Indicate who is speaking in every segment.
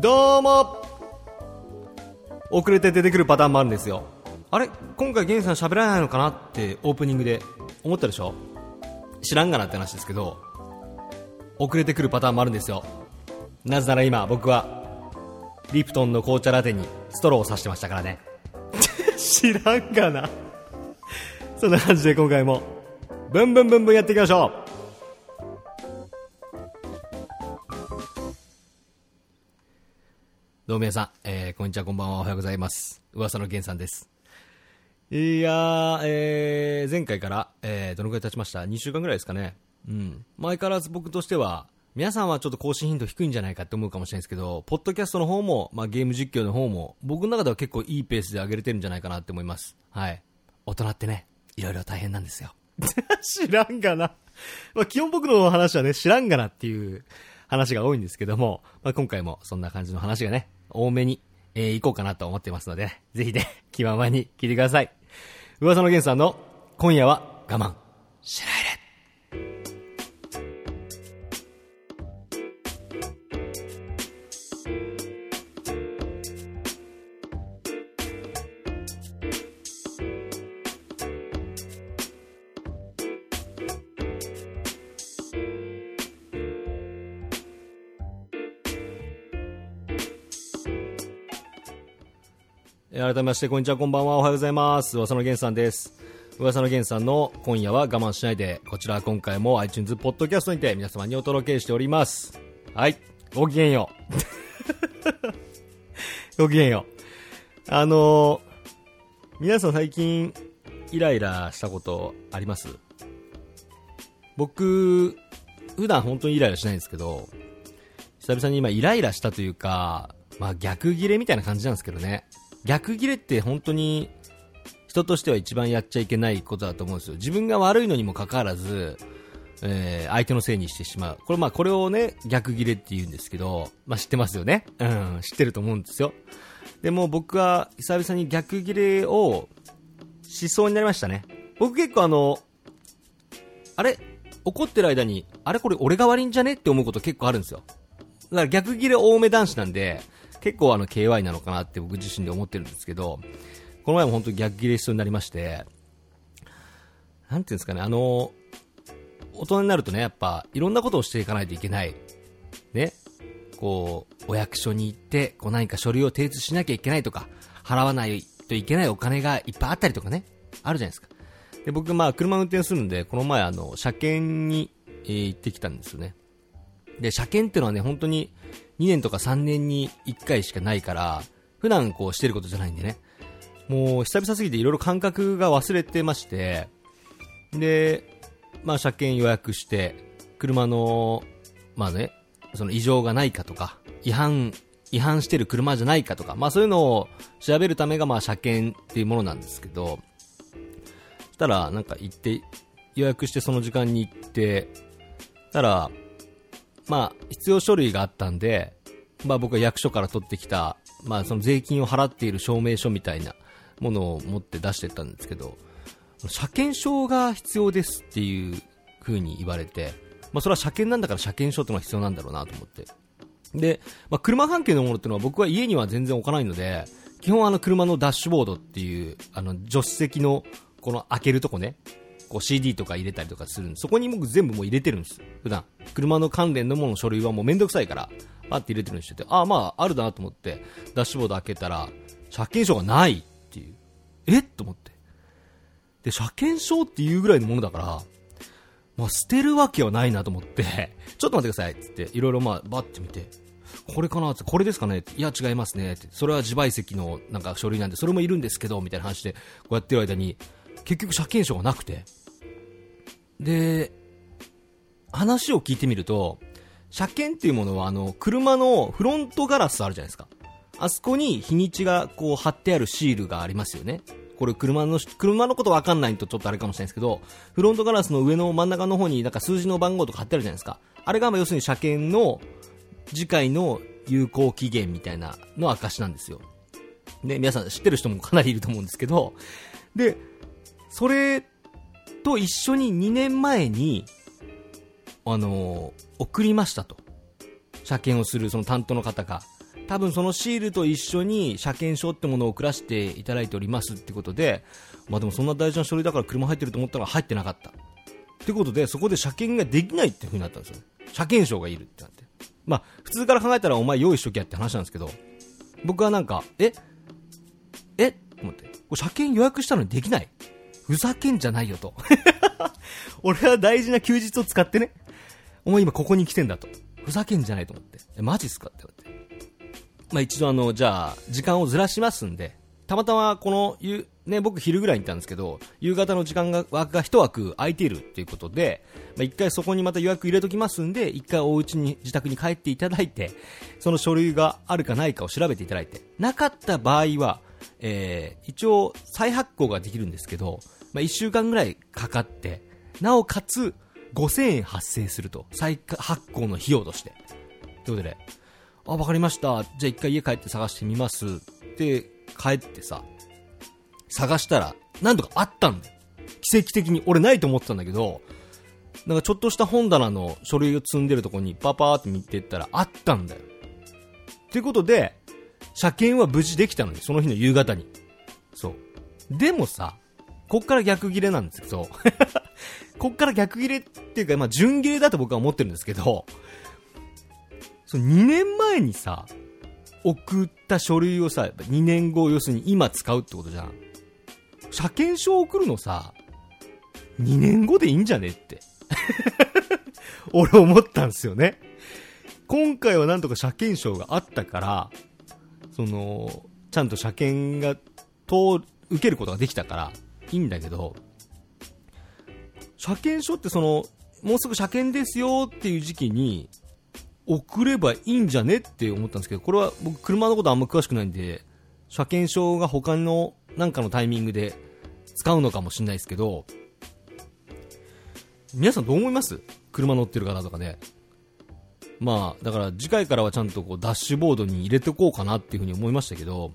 Speaker 1: どうも。遅れて出てくるパターンもあるんですよ。あれ？今回ゲンさん喋らないのかなってオープニングで。思ったでしょ？知らんがなって話ですけど。遅れてくるパターンもあるんですよ。なぜなら今僕はリプトンの紅茶ラテにストローを刺してましたからね。知らんがな。そんな感じで今回もブンブンブンブンやっていきましょう。どうも皆さん、えー、こんにちは、こんばんは、おはようございます。噂の源さんです。いやー、えー、前回から、えー、どのくらい経ちました ?2 週間ぐらいですかね。うん。前からず僕としては、皆さんはちょっと更新頻度低いんじゃないかって思うかもしれないですけど、ポッドキャストの方も、まあ、ゲーム実況の方も、僕の中では結構いいペースで上げれてるんじゃないかなって思います。はい。大人ってね、いろいろ大変なんですよ。知らんがな。まあ、基本僕の話はね、知らんがなっていう話が多いんですけども、まあ、今回もそんな感じの話がね、多めに、えー、行こうかなと思ってますので、ね、ぜひね、気ままに聞いてください。噂の源さんの、今夜は我慢しない改めまして、こんにちは、こんばんは、おはようございます。噂の源さんです。噂の源さんの今夜は我慢しないで、こちら今回も iTunes ポッドキャストにて皆様にお届けしております。はい、ごきげんよう。ごきげんよう。あのー、皆さん最近イライラしたことあります？僕、普段本当にイライラしないんですけど、久々に今イライラしたというか、まあ逆ギレみたいな感じなんですけどね。逆ギレって本当に人としては一番やっちゃいけないことだと思うんですよ。自分が悪いのにもかかわらず、えー、相手のせいにしてしまう。これまあこれをね、逆ギレって言うんですけど、まあ知ってますよね。うん、知ってると思うんですよ。でも僕は久々に逆ギレをしそうになりましたね。僕結構あの、あれ怒ってる間に、あれこれ俺が悪いんじゃねって思うこと結構あるんですよ。だから逆ギレ多め男子なんで、結構あの KY なのかなって僕自身で思ってるんですけど、この前も本当に逆ギレしそうになりまして、なんていうんですかね、あの、大人になるとね、やっぱいろんなことをしていかないといけない。ね。こう、お役所に行って、こう何か書類を提出しなきゃいけないとか、払わないといけないお金がいっぱいあったりとかね、あるじゃないですか。で、僕まあ車運転するんで、この前あの、車検に、え行ってきたんですよね。で、車検ってのはね、本当に2年とか3年に1回しかないから、普段こうしてることじゃないんでね。もう久々すぎていろいろ感覚が忘れてまして、で、まあ車検予約して、車の、まあね、その異常がないかとか、違反、違反してる車じゃないかとか、まあそういうのを調べるためがまあ車検っていうものなんですけど、したらなんか行って、予約してその時間に行って、たら、まあ、必要書類があったんで、まあ僕は役所から取ってきた、まあその税金を払っている証明書みたいなものを持って出してったんですけど、車検証が必要ですっていう風に言われて、まあそれは車検なんだから車検証ってのが必要なんだろうなと思って。で、まあ車関係のものっていうのは僕は家には全然置かないので、基本あの車のダッシュボードっていう、あの助手席のこの開けるとこね、こう CD とか入れたりとかするんで、そこに僕全部もう入れてるんです。普段。車の関連のもの書類はもうめんどくさいから、パって入れてるんしてて、ああまああるだなと思って、ダッシュボード開けたら、車検証がないっていう。え？っと思って。で、車検証っていうぐらいのものだから、まあ捨てるわけはないなと思って、ちょっと待ってくださいって言って、いろいろまあバッて見て、これかなって、これですかねいや違いますねって。それは自賠責のなんか書類なんで、それもいるんですけど、みたいな話で、こうやってる間に、結局車検証がなくて。で、話を聞いてみると、車検っていうものは、あの、車のフロントガラスあるじゃないですか。あそこに日にちがこう貼ってあるシールがありますよね。これ車の、車のことわかんないとちょっとあれかもしれないですけど、フロントガラスの上の真ん中の方になんか数字の番号とか貼ってあるじゃないですか。あれがま要するに車検の次回の有効期限みたいなの証なんですよ。で、皆さん知ってる人もかなりいると思うんですけど、で、それと一緒に2年前に、あのー送りましたと。車検をするその担当の方が。多分そのシールと一緒に車検証ってものを送らせていただいておりますってことで、まあでもそんな大事な書類だから車入ってると思ったら入ってなかった。ってことで、そこで車検ができないって風になったんですよ。車検証がいるってなって。まあ、普通から考えたらお前用意しときゃって話なんですけど、僕はなんか、え？え？と思って。これ車検予約したのにできないふざけんじゃないよと。俺は大事な休日を使ってね、お前今ここに来てんだと。ふざけんじゃないと思って。え、マジっすかって言われて。まあ一度あの、じゃあ、時間をずらしますんで、たまたまこの、ゆ、ね、僕昼ぐらいに行ったんですけど、夕方の時間が、枠が一枠空いているっていうことで、まあ一回そこにまた予約入れときますんで、一回お家に、自宅に帰っていただいて、その書類があるかないかを調べていただいて、なかった場合は、えー、一応再発行ができるんですけど、まあ一週間ぐらいかかって、なおかつ、5000円発生すると。再発行の費用として。ということで、あ、わかりました。じゃあ一回家帰って探してみます。って帰ってさ、探したら、なんとかあったんだよ。奇跡的に。俺ないと思ってたんだけど、なんかちょっとした本棚の書類を積んでるとこにパパーって見てったらあったんだよ。ということで、車検は無事できたのに、その日の夕方に。そう。でもさ、こっから逆切れなんですけど、こっから逆切れっていうか、まあ、順切れだと僕は思ってるんですけど、その2年前にさ、送った書類をさ、2年後、要するに今使うってことじゃん。車検証送るのさ、2年後でいいんじゃねって。俺思ったんすよね。今回はなんとか車検証があったから、その、ちゃんと車検が通、受けることができたから、いいんだけど、車検証ってその、もうすぐ車検ですよっていう時期に、送ればいいんじゃねって思ったんですけど、これは僕車のことあんま詳しくないんで、車検証が他のなんかのタイミングで使うのかもしれないですけど、皆さんどう思います？車乗ってる方とかね。まあ、だから次回からはちゃんとこうダッシュボードに入れておこうかなっていうふうに思いましたけど、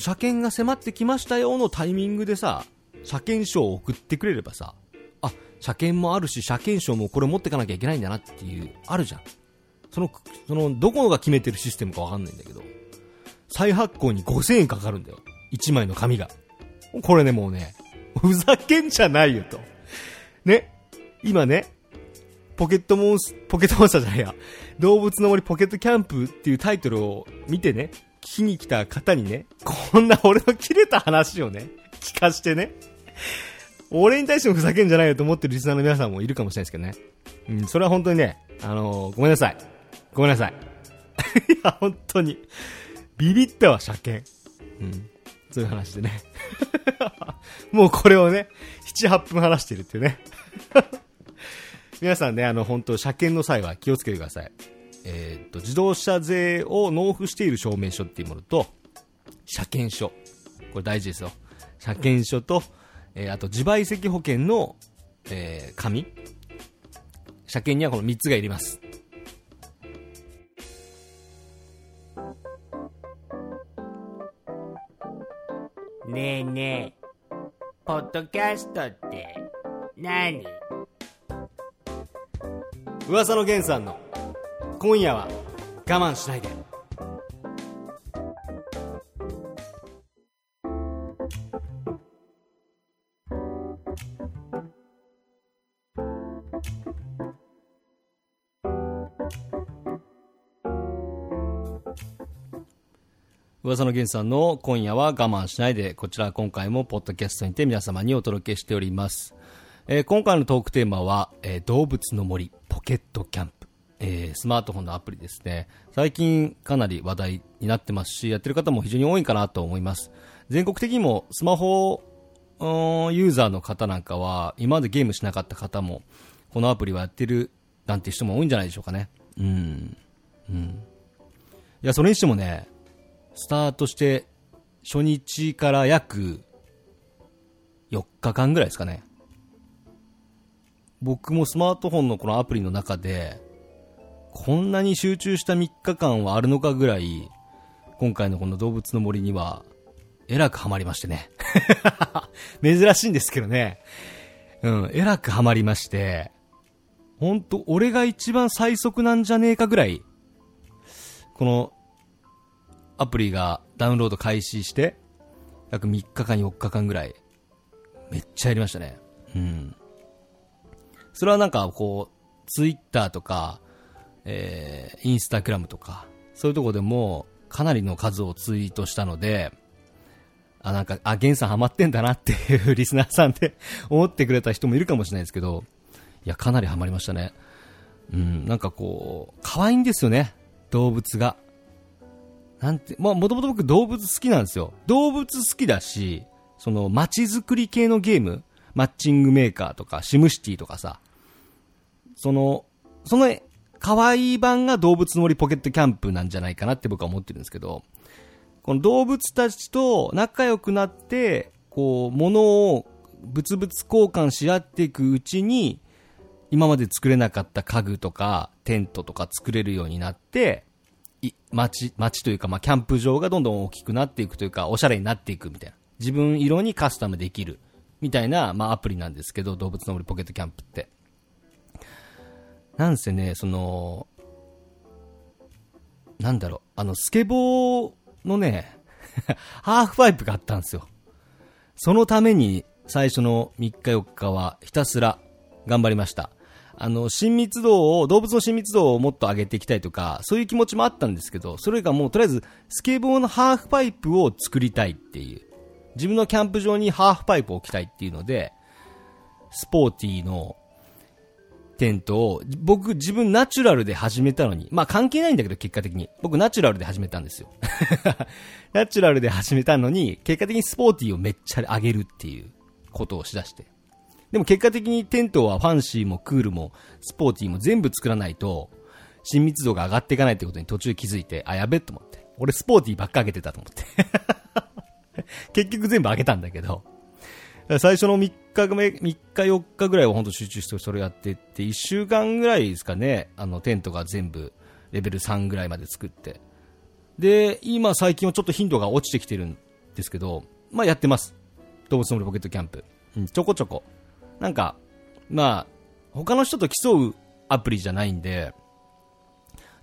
Speaker 1: 車検が迫ってきましたよのタイミングでさ、車検証を送ってくれればさ、あ、車検もあるし、車検証もこれ持ってかなきゃいけないんだなっていう、あるじゃん。その、その、どこが決めてるシステムかわかんないんだけど、再発行に5000円かかるんだよ。1枚の紙が。これね、もうね、ふざけんじゃないよと。ね、今ね、ポケットモンス、ポケットモンスターじゃないや、動物の森ポケットキャンプっていうタイトルを見てね、きに来た方にね、こんな俺の切れた話をね、聞かしてね、俺に対してもふざけんじゃないよと思ってるリスナーの皆さんもいるかもしれないですけどね。うん、それは本当にね、あのー、ごめんなさい。ごめんなさい。いや、本当に。ビビったわ、車検。うん。そういう話でね。もうこれをね、7、8分話してるっていうね。皆さんね、あの、本当車検の際は気をつけてください。えー、っと、自動車税を納付している証明書っていうものと、車検証。これ大事ですよ。車検証と、えー、あと自賠責保険の、えー、紙。車検にはこの3つがいります。
Speaker 2: ねえねえ、ポッドキャストって何？
Speaker 1: 噂の源さんの今夜は我慢しないで。噂の源さんの今夜は我慢しないで、こちら今回もポッドキャストにて皆様にお届けしております。えー、今回のトークテーマは、えー、動物の森ポケットキャンプ。えー、スマートフォンのアプリですね。最近かなり話題になってますし、やってる方も非常に多いかなと思います。全国的にもスマホユーザーの方なんかは、今までゲームしなかった方も、このアプリはやってるなんて人も多いんじゃないでしょうかね。うん。うん。いや、それにしてもね、スタートして初日から約4日間ぐらいですかね。僕もスマートフォンのこのアプリの中で、こんなに集中した3日間はあるのかぐらい、今回のこの動物の森には、えらくハマりましてね。珍しいんですけどね。うん、えらくハマりまして、ほんと、俺が一番最速なんじゃねえかぐらい、このアプリがダウンロード開始して、約3日か4日間ぐらい、めっちゃやりましたね。うん。それはなんかこう、ツイッターとか、えー、インスタグラムとか、そういうとこでも、かなりの数をツイートしたので、あ、なんか、あ、ゲンさんハマってんだなっていう リスナーさんで 思ってくれた人もいるかもしれないですけど、いや、かなりハマりましたね。うん、なんかこう、可愛いんですよね、動物が。なんて、まあ、もともと僕動物好きなんですよ。動物好きだし、その、街づくり系のゲーム、マッチングメーカーとか、シムシティとかさ、その、その、可愛い版が動物の森ポケットキャンプなんじゃないかなって僕は思ってるんですけど、この動物たちと仲良くなって、こう、物を物々交換し合っていくうちに、今まで作れなかった家具とかテントとか作れるようになって、街、街というか、まあ、キャンプ場がどんどん大きくなっていくというか、おしゃれになっていくみたいな。自分色にカスタムできる。みたいな、まあ、アプリなんですけど、動物の森ポケットキャンプって。なんせね、その、なんだろう、あの、スケボーのね、ハーフパイプがあったんですよ。そのために、最初の3日4日はひたすら頑張りました。あの、親密度を、動物の親密度をもっと上げていきたいとか、そういう気持ちもあったんですけど、それがもうとりあえず、スケボーのハーフパイプを作りたいっていう。自分のキャンプ場にハーフパイプを置きたいっていうので、スポーティーのテントを、僕自分ナチュラルで始めたのに、まあ関係ないんだけど結果的に。僕ナチュラルで始めたんですよ。ナチュラルで始めたのに、結果的にスポーティーをめっちゃ上げるっていうことをしだして。でも結果的にテントはファンシーもクールもスポーティーも全部作らないと、親密度が上がっていかないってことに途中気づいて、あ、やべえと思って。俺スポーティーばっか上げてたと思って 結局全部上げたんだけど。最初の3日目、3日4日ぐらいは本当集中してそれやってって、1週間ぐらいですかね、あのテントが全部レベル3ぐらいまで作って。で、今最近はちょっと頻度が落ちてきてるんですけど、まあやってます。動物の森ポケットキャンプ。うん、ちょこちょこ。なんか、まあ、他の人と競うアプリじゃないんで、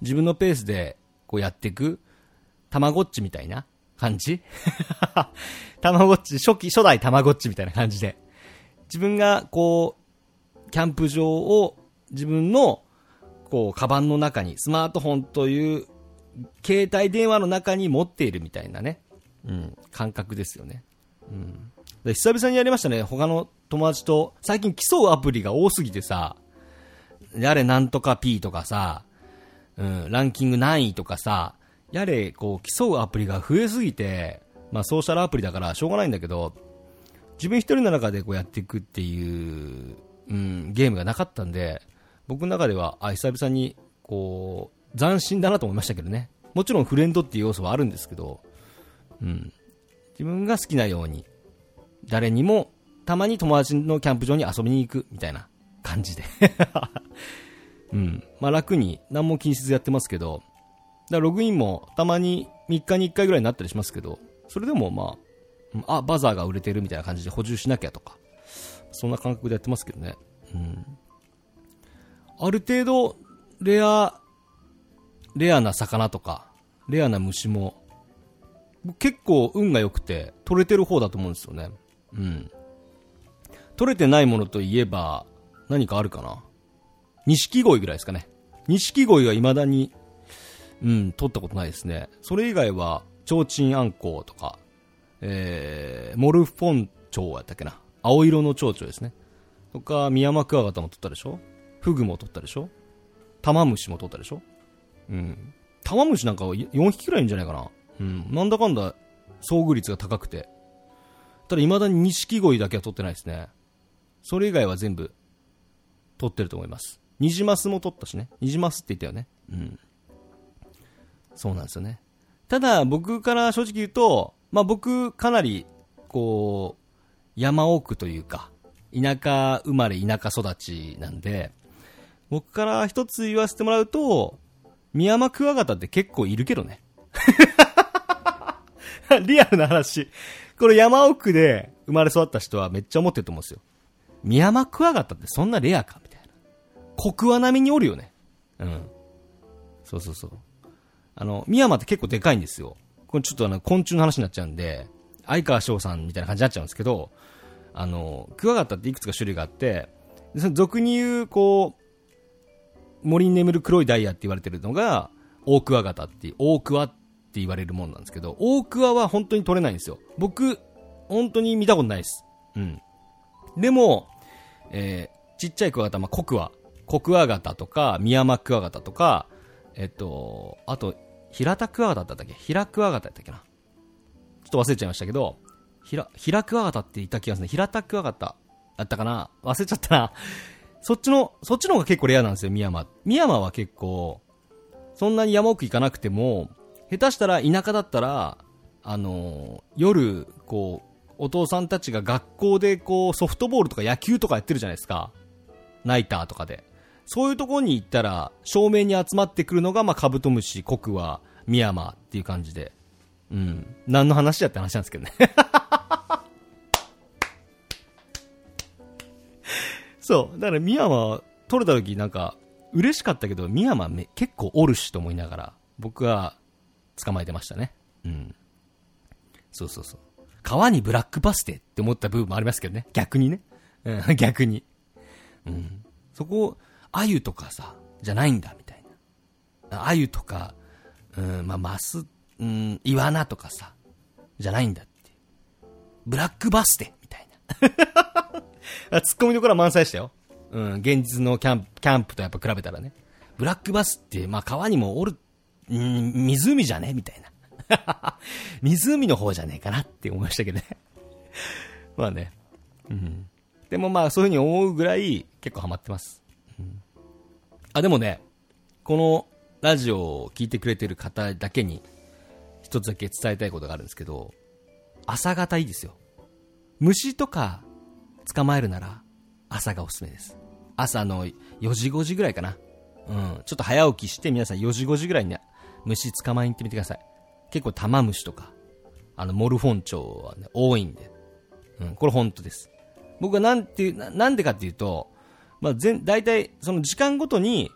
Speaker 1: 自分のペースでこうやっていく、たまごっちみたいな感じ？たまごっち、初期、初代たまごっちみたいな感じで。自分がこう、キャンプ場を自分のこう、カバンの中に、スマートフォンという携帯電話の中に持っているみたいなね、うん、感覚ですよね。うん。で久々にやりましたね、他の友達と。最近競うアプリが多すぎてさ、やれなんとか P とかさ、うん、ランキング何位とかさ、やれ、こう、競うアプリが増えすぎて、まあ、ソーシャルアプリだからしょうがないんだけど、自分一人の中でこうやっていくっていう、うん、ゲームがなかったんで、僕の中では、あ、久々に、こう、斬新だなと思いましたけどね。もちろんフレンドっていう要素はあるんですけど、うん。自分が好きなように、誰にもたまに友達のキャンプ場に遊びに行くみたいな感じで うん。まあ楽に何も気にせずやってますけど、だログインもたまに3日に1回ぐらいになったりしますけど、それでもまあ、あ、バザーが売れてるみたいな感じで補充しなきゃとか、そんな感覚でやってますけどね。うん。ある程度、レア、レアな魚とか、レアな虫も、結構運が良くて、取れてる方だと思うんですよね。うん。取れてないものといえば、何かあるかな？錦鯉ぐらいですかね。錦鯉は未だに、うん、取ったことないですね。それ以外は、提灯あんこうとか、えー、モルフォン蝶やったっけな。青色の蝶々ですね。とか、ミヤマクワガタも取ったでしょフグも取ったでしょタマムシも取ったでしょうん。タマムシなんか4匹くらいいるんじゃないかな。うん。なんだかんだ、遭遇率が高くて。ただ未だに錦鯉だけは取ってないですね。それ以外は全部、取ってると思います。ニジマスも取ったしね。ニジマスって言ったよね。うん。そうなんですよね。ただ、僕から正直言うと、まあ僕、かなり、こう、山奥というか、田舎生まれ田舎育ちなんで、僕から一つ言わせてもらうと、ミヤマクワガタって結構いるけどね。リアルな話。これ山奥で生まれ育った人はめっちゃ思ってると思うんですよ。ミヤマクワガタってそんなレアかみたいな。コクワ並みにおるよね。うん。そうそうそう。あの、ミヤマって結構でかいんですよ。これちょっとあの、昆虫の話になっちゃうんで、相川翔さんみたいな感じになっちゃうんですけど、あの、クワガタっていくつか種類があって、その俗に言う、こう、森に眠る黒いダイヤって言われてるのが、オオクワガタって、オオクワって言われるもんなんですけど、オオクワは本当に取れないんですよ。僕、本当に見たことないです。うん。でも、えー、ちっちゃいクワガタ、まあ、コクワ、コクワガタとか、ミヤマクワガタとか、えっと、あと、平田クワガタだったっけ？平クワガタだったっけな？ちょっと忘れちゃいましたけど、平、平クワガタって言った気がするね。平田クワガタだったかな？忘れちゃったな。そっちの、そっちの方が結構レアなんですよ、ミヤマ。ミヤマは結構、そんなに山奥行かなくても、下手したら田舎だったら、あの夜、こう、お父さんたちが学校でこう、ソフトボールとか野球とかやってるじゃないですか。ナイターとかで。そういうところに行ったら、正面に集まってくるのが、まあ、カブトムシ、コクワ、ミヤマっていう感じで。うん。何の話やって話なんですけどね そう。だからミヤマ取れた時なんか、嬉しかったけど、ミヤマ結構おるしと思いながら、僕は捕まえてましたね。うん。そうそうそう。川にブラックバステって思った部分もありますけどね。逆にね。うん、逆に。うん。そこ、アユとかさ、じゃないんだ、みたいな。アユとか、うん、まあ、マス、うん、イワナとかさ、じゃないんだって。ブラックバステみたいな。ツッコミどころは満載でしたよ。うん、現実のキャンプ、キャンプとやっぱ比べたらね。ブラックバスって、まあ、川にもおる、うん、湖じゃねみたいな。湖の方じゃねえかなって思いましたけどね。まあね。うん。でもまあ、そういう風に思うぐらい結構ハマってます。あ、でもね、このラジオを聞いてくれてる方だけに、一つだけ伝えたいことがあるんですけど、朝方いいですよ。虫とか捕まえるなら、朝がおすすめです。朝の4時5時ぐらいかな。うん。ちょっと早起きして皆さん4時5時ぐらいに、ね、虫捕まえに行ってみてください。結構玉虫とか、あの、モルフォンチョウはね、多いんで。うん、これ本当です。僕はなんていう、ななんでかっていうと、まあ、全、大体、その時間ごとに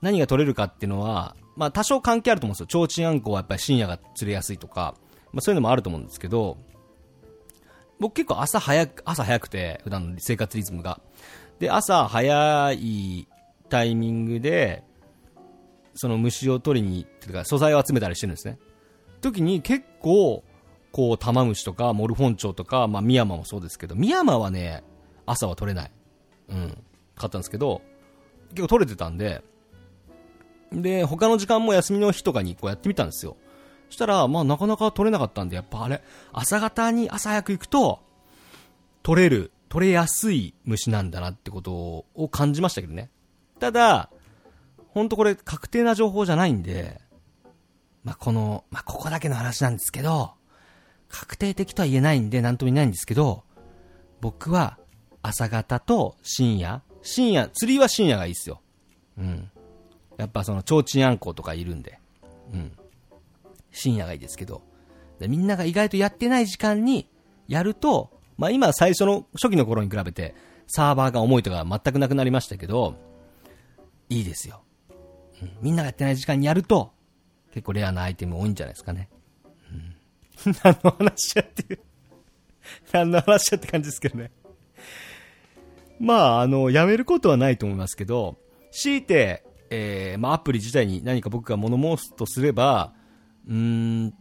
Speaker 1: 何が取れるかっていうのは、まあ、多少関係あると思うんですよ。提灯あんこはやっぱり深夜が釣れやすいとか、まあ、そういうのもあると思うんですけど、僕結構朝早く、朝早くて、普段の生活リズムが。で、朝早いタイミングで、その虫を取りに、ってか素材を集めたりしてるんですね。時に結構、こう、玉虫とか、モルフォンチョウとか、まあ、ミヤマもそうですけど、ミヤマはね、朝は取れない。うん。買ったんですけど、結構取れてたんで、で、他の時間も休みの日とかにこうやってみたんですよ。そしたら、まあなかなか取れなかったんで、やっぱあれ、朝方に朝早く行くと、取れる、取れやすい虫なんだなってことを感じましたけどね。ただ、ほんとこれ確定な情報じゃないんで、まあこの、まあここだけの話なんですけど、確定的とは言えないんで何とも言えないんですけど、僕は朝方と深夜、深夜、釣りは深夜がいいっすよ。うん。やっぱその、提灯あんことかいるんで。うん。深夜がいいですけど。でみんなが意外とやってない時間にやると、まあ今最初の初期の頃に比べてサーバーが重いとか全くなくなりましたけど、いいですよ。うん、みんながやってない時間にやると、結構レアなアイテム多いんじゃないですかね。うん、何の話やっていう何の話やって感じですけどね。まあ、あの、やめることはないと思いますけど、強いて、えー、まあ、アプリ自体に何か僕が物申すとすれば、うん、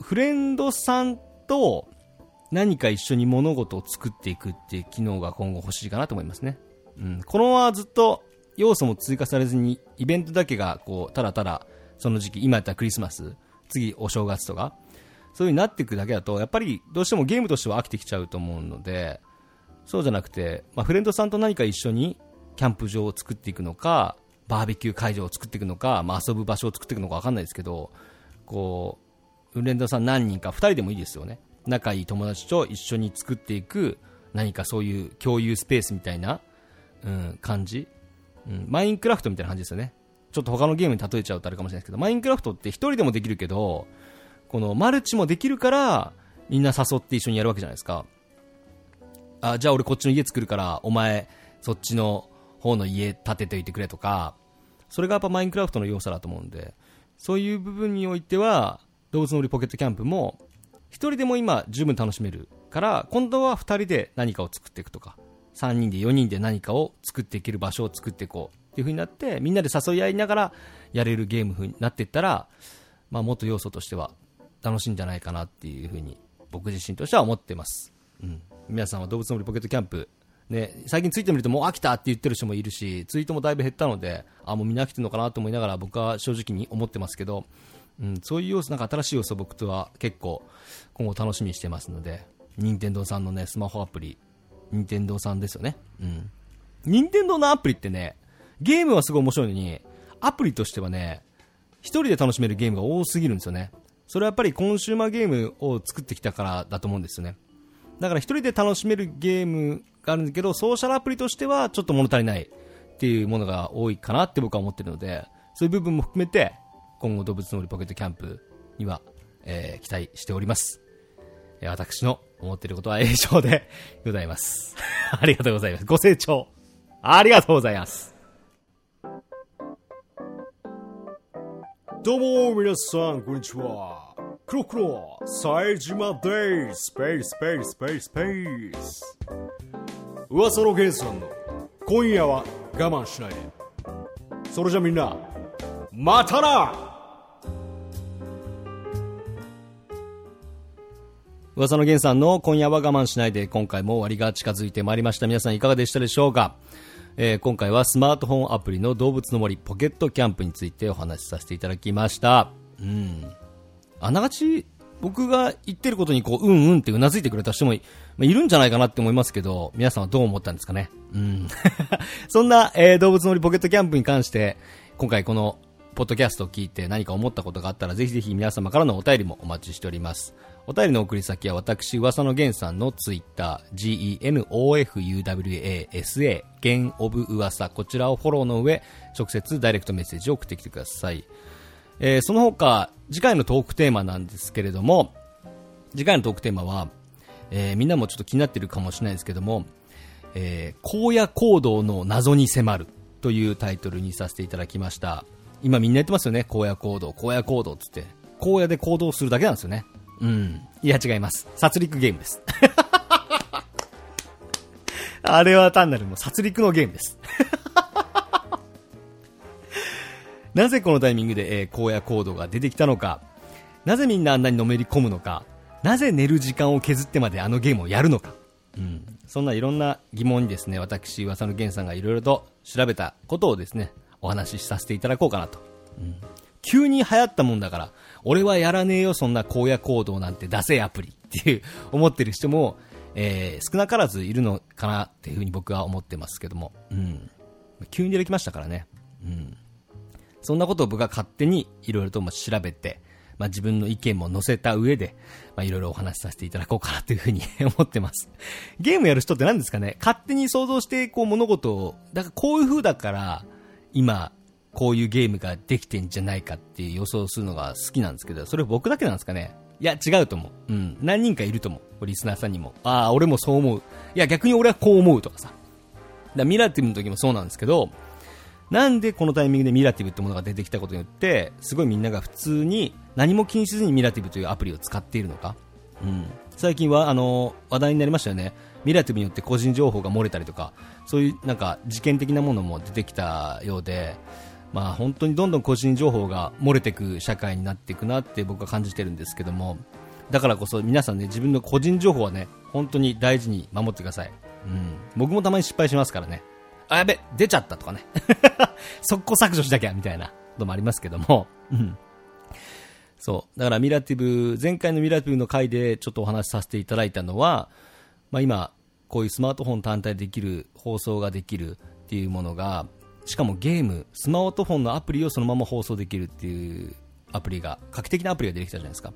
Speaker 1: フレンドさんと何か一緒に物事を作っていくっていう機能が今後欲しいかなと思いますね。うん、このままずっと要素も追加されずに、イベントだけがこう、ただただ、その時期、今やったらクリスマス、次お正月とか、そういう風になっていくだけだと、やっぱりどうしてもゲームとしては飽きてきちゃうと思うので、そうじゃなくて、まあ、フレンドさんと何か一緒にキャンプ場を作っていくのか、バーベキュー会場を作っていくのか、まあ、遊ぶ場所を作っていくのか分かんないですけど、こう、フレンドさん何人か、2人でもいいですよね。仲いい友達と一緒に作っていく、何かそういう共有スペースみたいな、うん、感じ。うん、マインクラフトみたいな感じですよね。ちょっと他のゲームに例えちゃうとあれかもしれないですけど、マインクラフトって一人でもできるけど、このマルチもできるから、みんな誘って一緒にやるわけじゃないですか。あ、じゃあ俺こっちの家作るから、お前、そっちの方の家建てておいてくれとか、それがやっぱマインクラフトの良さだと思うんで、そういう部分においては、動物の森ポケットキャンプも、一人でも今十分楽しめるから、今度は二人で何かを作っていくとか、三人で四人で何かを作っていける場所を作っていこうっていう風になって、みんなで誘い合いながらやれるゲーム風になっていったら、まあもっと要素としては楽しいんじゃないかなっていう風に僕自身としては思ってます。うん。皆さんは動物の森ポケットキャンプね、最近ツイート見るともう飽きたって言ってる人もいるし、ツイートもだいぶ減ったので、あ、もうみんな飽きてるのかなと思いながら僕は正直に思ってますけど、うん、そういう要素、なんか新しい要素僕とは結構今後楽しみにしてますので、任天堂さんのね、スマホアプリ、任天堂さんですよね。うん。任天堂のアプリってね、ゲームはすごい面白いのに、アプリとしてはね、一人で楽しめるゲームが多すぎるんですよね。それはやっぱりコンシューマーゲームを作ってきたからだと思うんですよね。だから一人で楽しめるゲームがあるんだけど、ソーシャルアプリとしてはちょっと物足りないっていうものが多いかなって僕は思ってるので、そういう部分も含めて、今後動物の森ポケットキャンプには、えー、期待しております。えー、私の思ってることは以上でございます。ありがとうございます。ご清聴ありがとうございます。
Speaker 3: どうも、皆さん、こんにちは。クロクロ、冴島です。スペース、ペース、ペース、ペース。噂のゲンさんの、今夜は我慢しないで。それじゃみんな、またな。
Speaker 1: 噂のゲンさんの今夜は我慢しないで。今回も終わりが近づいてまいりました。皆さんいかがでしたでしょうか、えー、今回はスマートフォンアプリの動物の森ポケットキャンプについてお話しさせていただきました。うん。あながち僕が言ってることにこう、うんうんってうなずいてくれた人もい,、ま、いるんじゃないかなって思いますけど、皆さんはどう思ったんですかね？うん。そんな、えー、動物の森ポケットキャンプに関して、今回この、ポッドキャストを聞いて何か思ったことがあったら、ぜひぜひ皆様からのお便りもお待ちしております。お便りの送り先は私、噂の源さんのツイッター、genofuwasa、弦オブ噂、こちらをフォローの上、直接ダイレクトメッセージを送ってきてください。えー、その他、次回のトークテーマなんですけれども、次回のトークテーマは、えー、みんなもちょっと気になってるかもしれないですけども、えー、荒野行動の謎に迫るというタイトルにさせていただきました。今みんな言ってますよね、荒野行動、荒野行動つって。荒野で行動するだけなんですよね？うん。いや違います。殺戮ゲームです。あれは単なるもう殺戮のゲームです。なぜこのタイミングで、えー、荒野行動が出てきたのか、なぜみんなあんなにのめり込むのか、なぜ寝る時間を削ってまであのゲームをやるのか、うん、そんないろんな疑問にですね、私、噂の源さんがいろいろと調べたことをですね、お話しさせていただこうかなと。うん、急に流行ったもんだから、俺はやらねえよ、そんな荒野行動なんて出せアプリ っていう思ってる人も、えー、少なからずいるのかなっていうふうに僕は思ってますけども、うん。急に出てきましたからね。うん。そんなことを僕は勝手にいろいろと調べて、まあ、自分の意見も載せた上で、まあ、いろいろお話しさせていただこうかなというふうに 思ってます。ゲームやる人って何ですかね？勝手に想像してこう物事を、だからこういう風だから、今、こういうゲームができてんじゃないかっていう予想するのが好きなんですけど、それ僕だけなんですかね？いや、違うと思う。うん。何人かいると思う。リスナーさんにも。ああ、俺もそう思う。いや、逆に俺はこう思うとかさ。だミラティブの時もそうなんですけど、なんでこのタイミングでミラティブってものが出てきたことによって、すごいみんなが普通に何も気にせずにミラティブというアプリを使っているのか。うん。最近は、あの、話題になりましたよね。ミラティブによって個人情報が漏れたりとか、そういうなんか事件的なものも出てきたようで、まあ本当にどんどん個人情報が漏れていく社会になっていくなって僕は感じてるんですけども、だからこそ皆さんね、自分の個人情報はね、本当に大事に守ってください。うん。僕もたまに失敗しますからね。あ、やべ、出ちゃったとかね。速攻削除しなきゃ、みたいなこともありますけども。うん。そう。だからミラティブ、前回のミラティブの回でちょっとお話しさせていただいたのは、まあ今、こういうスマートフォン単体できる、放送ができるっていうものが、しかもゲーム、スマートフォンのアプリをそのまま放送できるっていうアプリが、画期的なアプリが出てきたじゃないですか。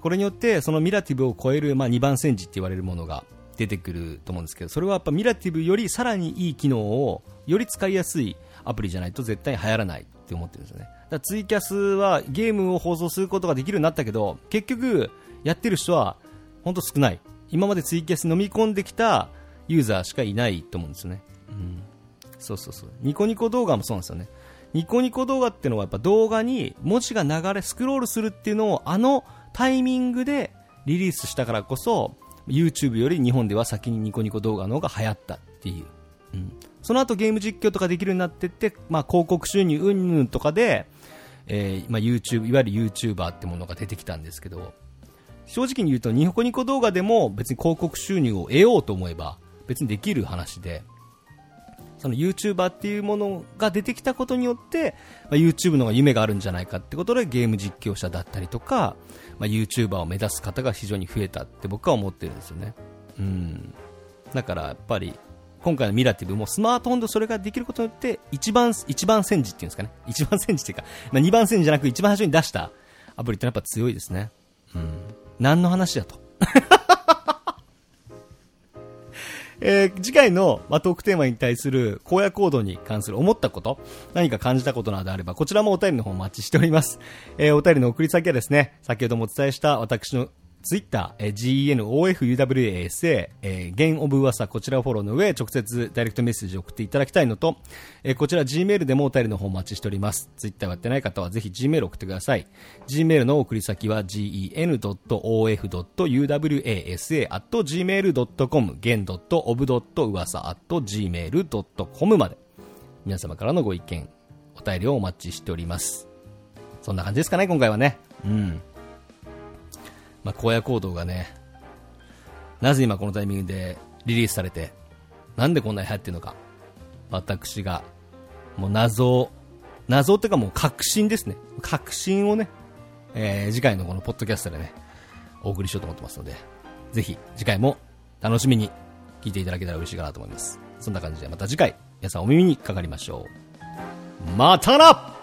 Speaker 1: これによって、そのミラティブを超える、まあ、2番煎じって言われるものが出てくると思うんですけどそれはやっぱミラティブよりさらにいい機能をより使いやすいアプリじゃないと絶対流行らないって思ってるんですよね。だツイキャスはゲームを放送することができるようになったけど結局やってる人は本当少ない。今までツイキャス飲み込んできたユーザーしかいないと思うんですよね、うん、そうそうそう。ニコニコ動画もそうなんですよね。ニコニコ動画っていうのはやっぱ動画に文字が流れ、スクロールするっていうのをあのタイミングでリリースしたからこそ、YouTube より日本では先にニコニコ動画の方が流行ったっていう。うん。その後ゲーム実況とかできるようになってって、まあ広告収入うんぬんとかで、えーまあ YouTube、いわゆる YouTuber ってものが出てきたんですけど、正直に言うとニコニコ動画でも別に広告収入を得ようと思えば別にできる話で、その YouTuber っていうものが出てきたことによって、まあ、YouTube の方が夢があるんじゃないかってことでゲーム実況者だったりとか、まあ、YouTuber を目指す方が非常に増えたって僕は思ってるんですよね。うん。だからやっぱり、今回のミラティブもスマートフォンでそれができることによって、一番、一番戦時っていうんですかね。一番戦時っていうか、まあ、二番戦時じゃなく一番最初に出したアプリってやっぱ強いですね。うん。何の話だと。えー次回の、まあ、トークテーマに対する荒野行動に関する思ったこと、何か感じたことなどあれば、こちらもお便りの方お待ちしております。えーお便りの送り先はですね、先ほどもお伝えした私のツイッター、え genofuwasa、えー、ゲンオブ噂、こちらをフォローの上、直接ダイレクトメッセージを送っていただきたいのと、えーこちら Gmail でもお便りの方お待ちしております。ツイッターをやってない方はぜひ Gmail 送ってください。Gmail の送り先は gen.of.uwasa.gmail.com、gen.of. 噂 .gmail.com まで。皆様からのご意見、お便りをお待ちしております。そんな感じですかね、今回はね。うん。まあ、荒野行動がね、なぜ今このタイミングでリリースされて、なんでこんなに流行ってるのか、私が、もう謎を、謎っていうかもう確信ですね。確信をね、えー次回のこのポッドキャストでね、お送りしようと思ってますので、ぜひ次回も楽しみに聞いていただけたら嬉しいかなと思います。そんな感じでまた次回、皆さんお耳にかかりましょう。またな